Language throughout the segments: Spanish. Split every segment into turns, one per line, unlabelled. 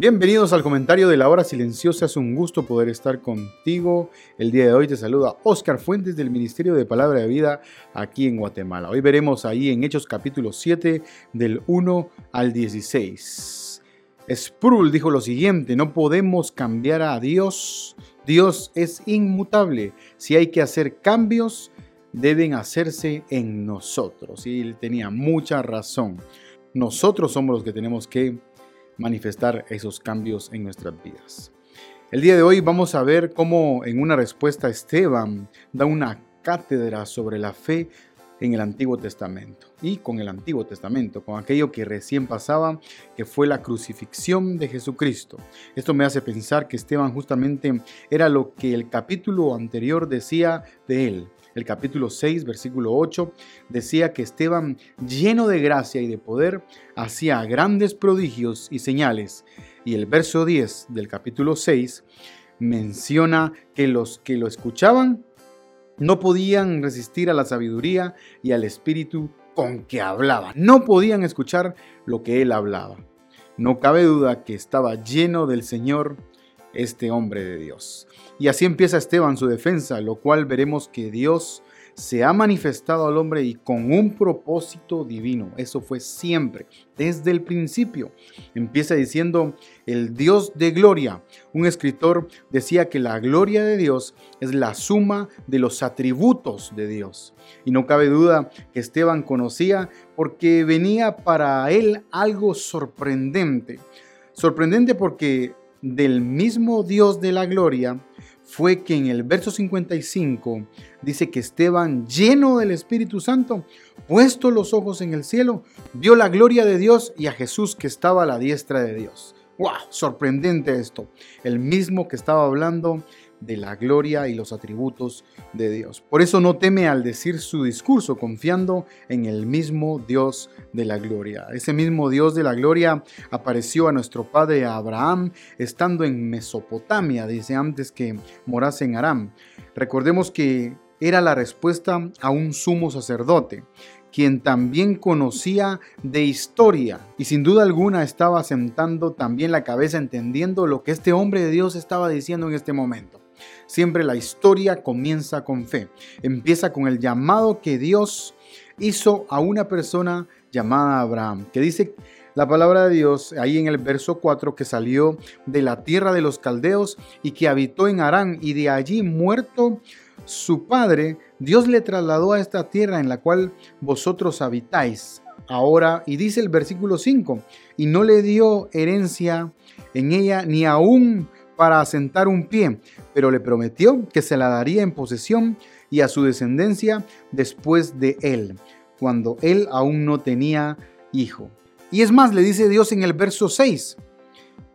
Bienvenidos al comentario de la hora silenciosa. Es un gusto poder estar contigo. El día de hoy te saluda Oscar Fuentes del Ministerio de Palabra de Vida aquí en Guatemala. Hoy veremos ahí en Hechos capítulo 7 del 1 al 16. Sproul dijo lo siguiente, no podemos cambiar a Dios. Dios es inmutable. Si hay que hacer cambios, deben hacerse en nosotros. Y él tenía mucha razón. Nosotros somos los que tenemos que manifestar esos cambios en nuestras vidas. El día de hoy vamos a ver cómo en una respuesta Esteban da una cátedra sobre la fe en el Antiguo Testamento y con el Antiguo Testamento, con aquello que recién pasaba, que fue la crucifixión de Jesucristo. Esto me hace pensar que Esteban justamente era lo que el capítulo anterior decía de él, el capítulo 6, versículo 8, decía que Esteban, lleno de gracia y de poder, hacía grandes prodigios y señales. Y el verso 10 del capítulo 6 menciona que los que lo escuchaban no podían resistir a la sabiduría y al espíritu con que hablaba. No podían escuchar lo que él hablaba. No cabe duda que estaba lleno del Señor este hombre de Dios. Y así empieza Esteban su defensa, lo cual veremos que Dios se ha manifestado al hombre y con un propósito divino. Eso fue siempre, desde el principio. Empieza diciendo el Dios de gloria. Un escritor decía que la gloria de Dios es la suma de los atributos de Dios. Y no cabe duda que Esteban conocía porque venía para él algo sorprendente. Sorprendente porque del mismo Dios de la gloria fue que en el verso 55 dice que Esteban, lleno del Espíritu Santo, puesto los ojos en el cielo, vio la gloria de Dios y a Jesús que estaba a la diestra de Dios. ¡Wow! Sorprendente esto. El mismo que estaba hablando de la gloria y los atributos de Dios. Por eso no teme al decir su discurso, confiando en el mismo Dios de la gloria. Ese mismo Dios de la gloria apareció a nuestro padre Abraham estando en Mesopotamia, dice antes que morase en Aram. Recordemos que era la respuesta a un sumo sacerdote quien también conocía de historia y sin duda alguna estaba sentando también la cabeza entendiendo lo que este hombre de Dios estaba diciendo en este momento. Siempre la historia comienza con fe. Empieza con el llamado que Dios hizo a una persona llamada Abraham, que dice la palabra de Dios ahí en el verso 4 que salió de la tierra de los caldeos y que habitó en Arán y de allí muerto su padre, Dios le trasladó a esta tierra en la cual vosotros habitáis ahora y dice el versículo 5 y no le dio herencia en ella ni aún para asentar un pie, pero le prometió que se la daría en posesión y a su descendencia después de él, cuando él aún no tenía hijo. Y es más, le dice Dios en el verso 6,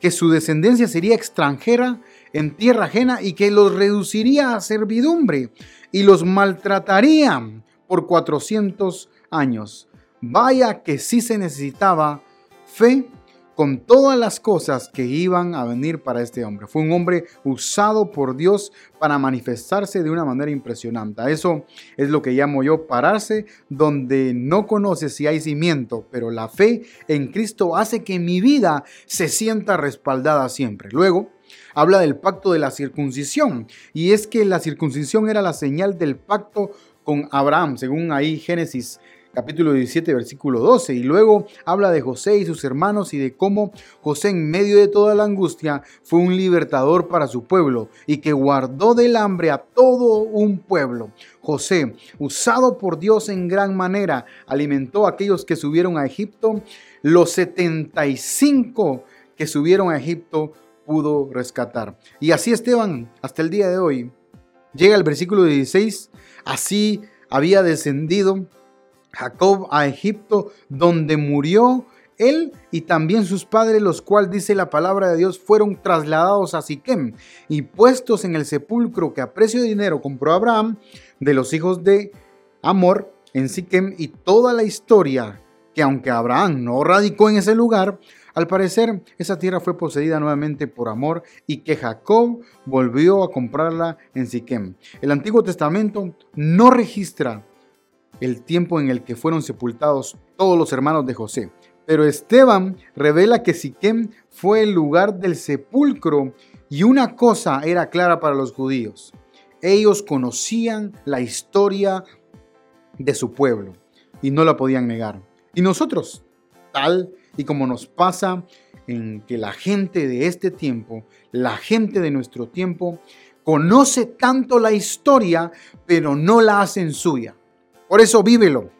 que su descendencia sería extranjera en tierra ajena y que los reduciría a servidumbre y los maltrataría por 400 años. Vaya que sí se necesitaba fe con todas las cosas que iban a venir para este hombre. Fue un hombre usado por Dios para manifestarse de una manera impresionante. Eso es lo que llamo yo pararse donde no conoces si hay cimiento, pero la fe en Cristo hace que mi vida se sienta respaldada siempre. Luego, habla del pacto de la circuncisión y es que la circuncisión era la señal del pacto con Abraham, según ahí Génesis capítulo 17, versículo 12. Y luego habla de José y sus hermanos y de cómo José en medio de toda la angustia fue un libertador para su pueblo y que guardó del hambre a todo un pueblo. José, usado por Dios en gran manera, alimentó a aquellos que subieron a Egipto. Los 75 que subieron a Egipto pudo rescatar. Y así Esteban, hasta el día de hoy, llega el versículo 16, así había descendido Jacob a Egipto, donde murió Él y también sus padres, los cuales dice la palabra de Dios, fueron trasladados a Siquem y puestos en el sepulcro que a precio de dinero compró Abraham de los hijos de Amor en Siquem y toda la historia que aunque Abraham no radicó en ese lugar, al parecer esa tierra fue poseída nuevamente por Amor y que Jacob volvió a comprarla en Siquem. El Antiguo Testamento no registra el tiempo en el que fueron sepultados todos los hermanos de José. Pero Esteban revela que Siquem fue el lugar del sepulcro y una cosa era clara para los judíos. Ellos conocían la historia de su pueblo y no la podían negar. Y nosotros, tal y como nos pasa en que la gente de este tiempo, la gente de nuestro tiempo, conoce tanto la historia, pero no la hacen suya. Por eso vívelo.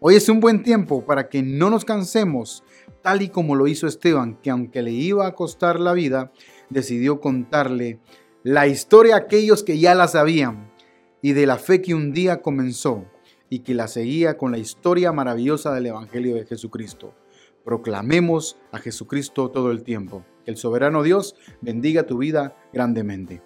Hoy es un buen tiempo para que no nos cansemos, tal y como lo hizo Esteban, que aunque le iba a costar la vida, decidió contarle la historia a aquellos que ya la sabían y de la fe que un día comenzó y que la seguía con la historia maravillosa del Evangelio de Jesucristo. Proclamemos a Jesucristo todo el tiempo. Que el soberano Dios bendiga tu vida grandemente.